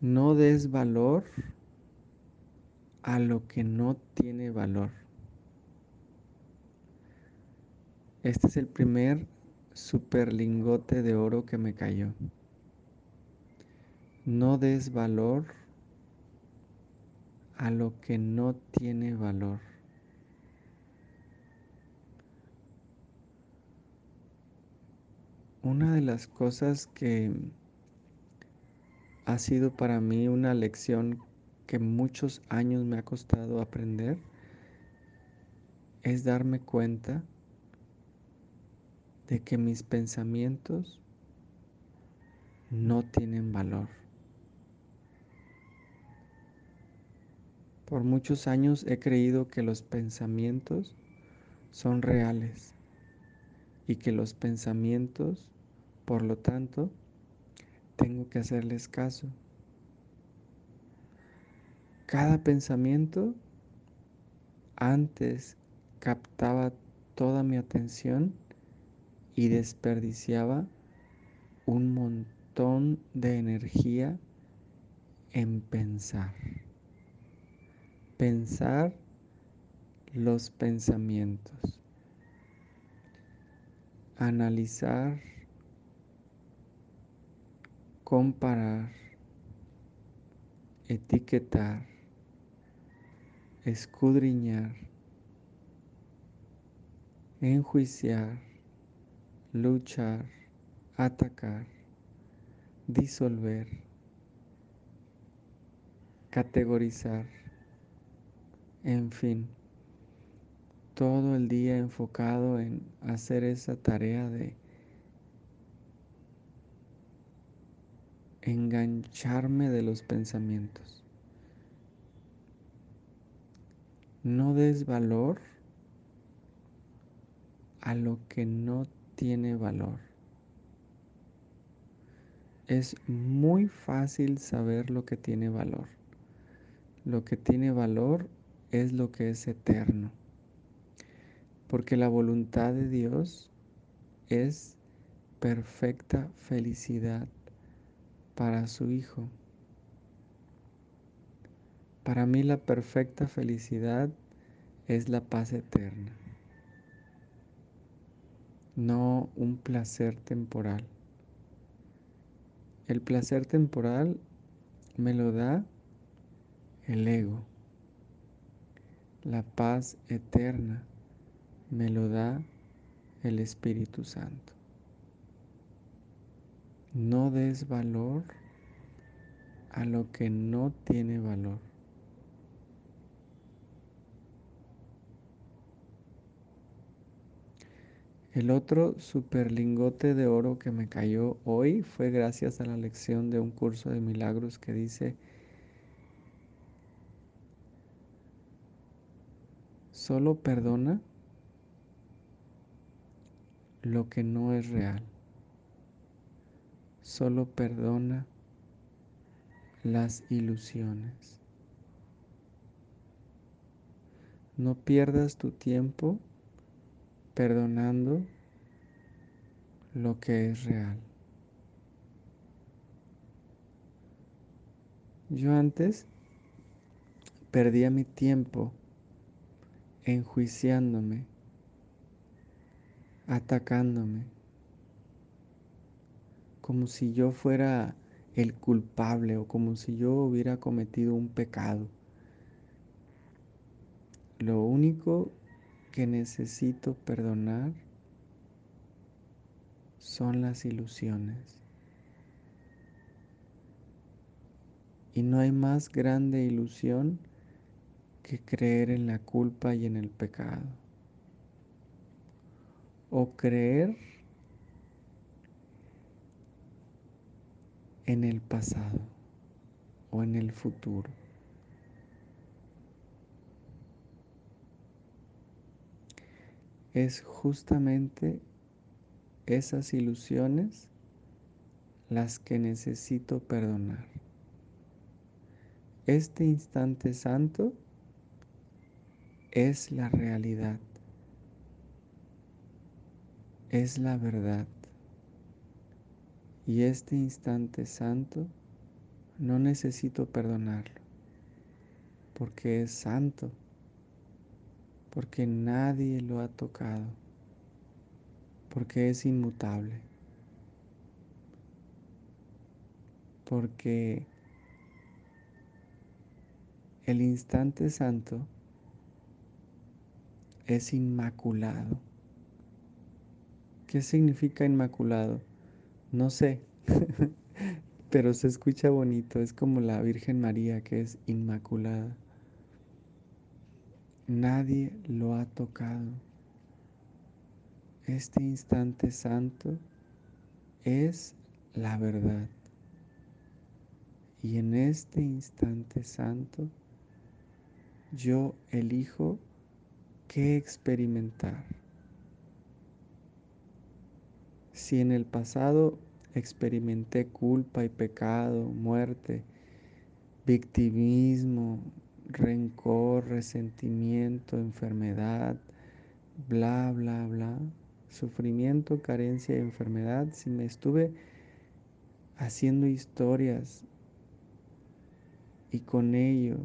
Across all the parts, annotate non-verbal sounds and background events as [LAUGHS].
No des valor a lo que no tiene valor. Este es el primer super lingote de oro que me cayó. No des valor a lo que no tiene valor. Una de las cosas que ha sido para mí una lección que muchos años me ha costado aprender es darme cuenta de que mis pensamientos no tienen valor. Por muchos años he creído que los pensamientos son reales y que los pensamientos, por lo tanto, tengo que hacerles caso. Cada pensamiento antes captaba toda mi atención y desperdiciaba un montón de energía en pensar. Pensar los pensamientos. Analizar, comparar, etiquetar, escudriñar, enjuiciar, luchar, atacar, disolver, categorizar, en fin, todo el día enfocado en hacer esa tarea de engancharme de los pensamientos. No des valor a lo que no tiene valor. Es muy fácil saber lo que tiene valor. Lo que tiene valor es lo que es eterno. Porque la voluntad de Dios es perfecta felicidad para su Hijo. Para mí la perfecta felicidad es la paz eterna, no un placer temporal. El placer temporal me lo da el ego. La paz eterna me lo da el Espíritu Santo. No des valor a lo que no tiene valor. El otro super lingote de oro que me cayó hoy fue gracias a la lección de un curso de milagros que dice, solo perdona lo que no es real solo perdona las ilusiones. No pierdas tu tiempo perdonando lo que es real. Yo antes perdía mi tiempo enjuiciándome, atacándome, como si yo fuera el culpable o como si yo hubiera cometido un pecado. Lo único que necesito perdonar son las ilusiones. Y no hay más grande ilusión que creer en la culpa y en el pecado. O creer en el pasado o en el futuro. Es justamente esas ilusiones las que necesito perdonar. Este instante santo es la realidad, es la verdad. Y este instante santo No necesito perdonarlo, porque es santo, porque nadie lo ha tocado, porque es inmutable, porque el instante santo es inmaculado. ¿Qué significa inmaculado? No sé, [LAUGHS] pero se escucha bonito, es como la Virgen María que es inmaculada. Nadie lo ha tocado. Este instante santo es la verdad. Y en este instante santo yo elijo qué experimentar. Si en el pasado experimenté culpa y pecado, muerte, victimismo, rencor, resentimiento, enfermedad, bla, bla, bla, sufrimiento, carencia y enfermedad, si me estuve haciendo historias y con ello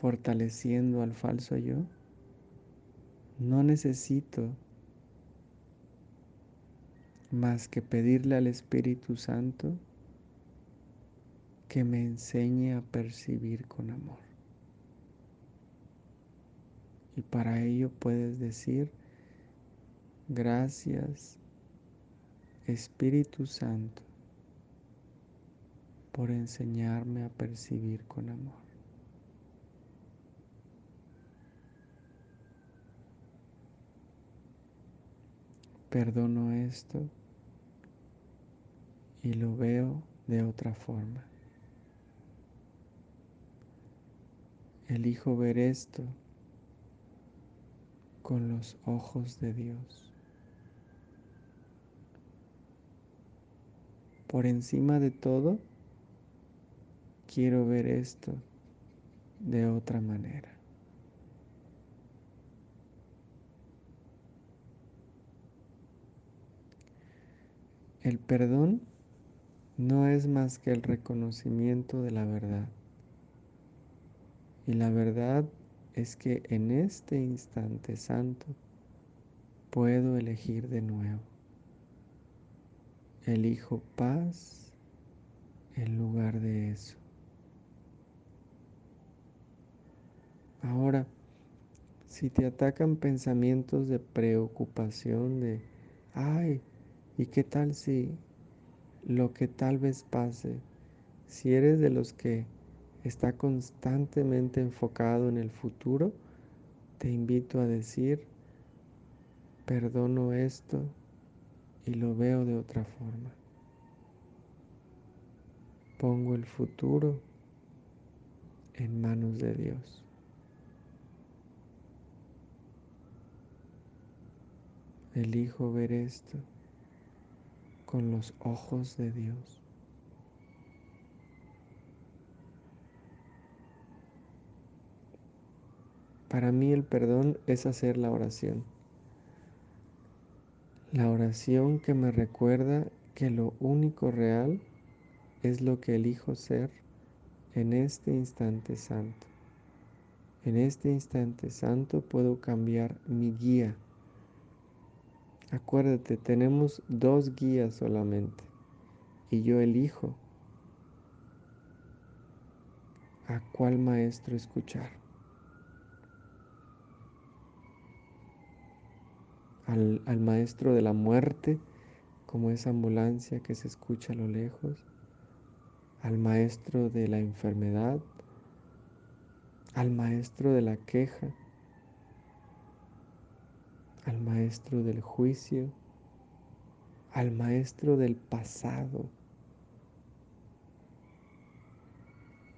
fortaleciendo al falso yo, no necesito más que pedirle al Espíritu Santo que me enseñe a percibir con amor. Y para ello puedes decir, gracias Espíritu Santo por enseñarme a percibir con amor. Perdono esto y lo veo de otra forma. Elijo ver esto con los ojos de Dios. Por encima de todo, quiero ver esto de otra manera. El perdón no es más que el reconocimiento de la verdad. Y la verdad es que en este instante santo puedo elegir de nuevo. Elijo paz en lugar de eso. Ahora, si te atacan pensamientos de preocupación, de, ay, ¿y qué tal si lo que tal vez pase? Si eres de los que está constantemente enfocado en el futuro, te invito a decir, perdono esto y lo veo de otra forma. Pongo el futuro en manos de Dios. Elijo ver esto con los ojos de Dios. Para mí el perdón es hacer la oración. La oración que me recuerda que lo único real es lo que elijo ser en este instante santo. En este instante santo puedo cambiar mi guía. Acuérdate, tenemos dos guías solamente y yo elijo a cuál maestro escuchar. al, maestro de la muerte, como esa ambulancia que se escucha a lo lejos, al maestro de la enfermedad, al maestro de la queja, al maestro del juicio, al maestro del pasado,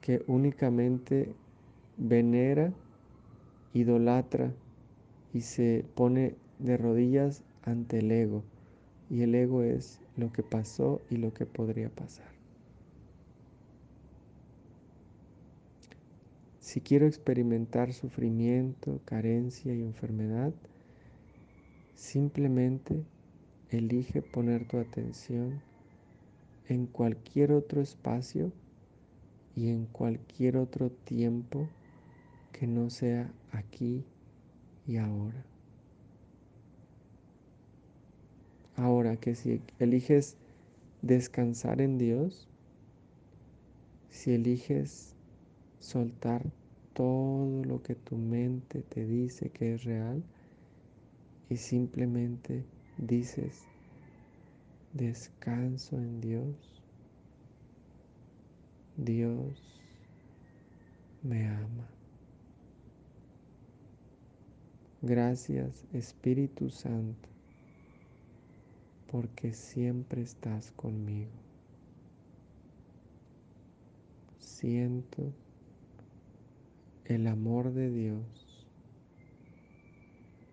que únicamente venera, idolatra y se pone de rodillas ante el ego. Y el ego es lo que pasó y lo que podría pasar. Si quiero experimentar sufrimiento, carencia y enfermedad, simplemente elige poner tu atención en cualquier otro espacio y en cualquier otro tiempo que no sea aquí y ahora. Ahora que si eliges descansar en Dios, si eliges soltar todo lo que tu mente te dice que es real y simplemente dices, descanso en Dios, Dios me ama. Gracias Espíritu Santo, porque siempre estás conmigo. Siento el amor de Dios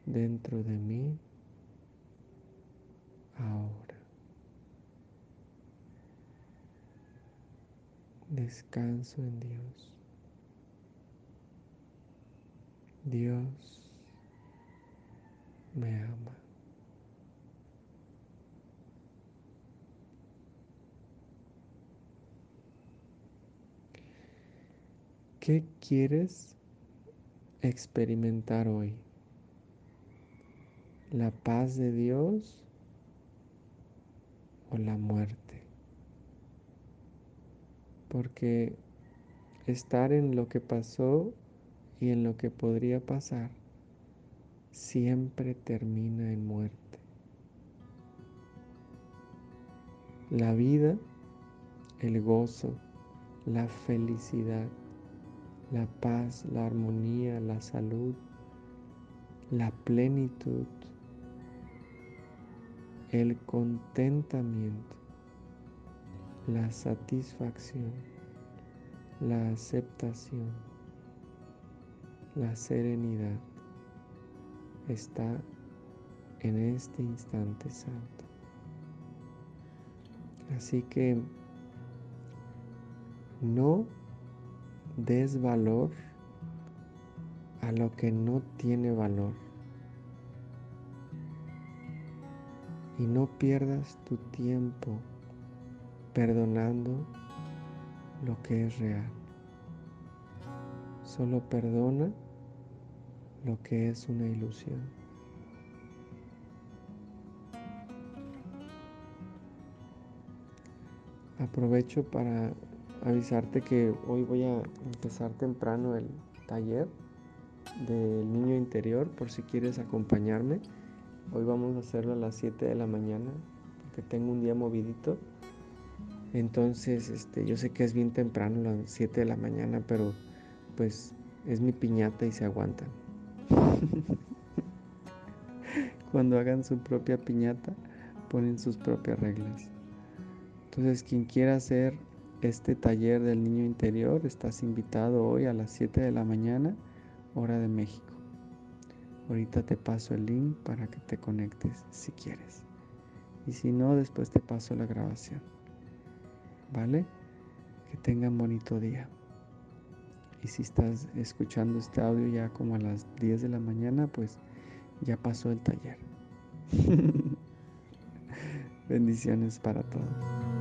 dentro de mí ahora. Descanso en Dios. Dios me ama. ¿Qué quieres experimentar hoy? ¿La paz de Dios o la muerte? Porque estar en lo que pasó y en lo que podría pasar siempre termina en muerte. La vida, el gozo, la felicidad, la paz, la armonía, la salud, la plenitud, el contentamiento, la satisfacción, la aceptación, la serenidad está en este instante santo. Así que no des valor a lo que no tiene valor. Y no pierdas tu tiempo perdonando lo que es real. Solo perdona lo que es una ilusión. Aprovecho para avisarte que hoy voy a empezar temprano el taller del niño interior por si quieres acompañarme. Hoy vamos a hacerlo a las 7 de la mañana porque tengo un día movidito. Entonces, este, yo sé que es bien temprano, las 7 de la mañana, pero pues es mi piñata y se aguantan. [LAUGHS] Cuando hagan su propia piñata, ponen sus propias reglas. Entonces, quien quiera hacer este taller del niño interior, estás invitado hoy a las 7 de la mañana, hora de México. Ahorita te paso el link para que te conectes si quieres. Y si no, después te paso la grabación. ¿Vale? Que tengan bonito día. Y si estás escuchando este audio ya como a las 10 de la mañana, pues ya pasó el taller. [LAUGHS] Bendiciones para todos.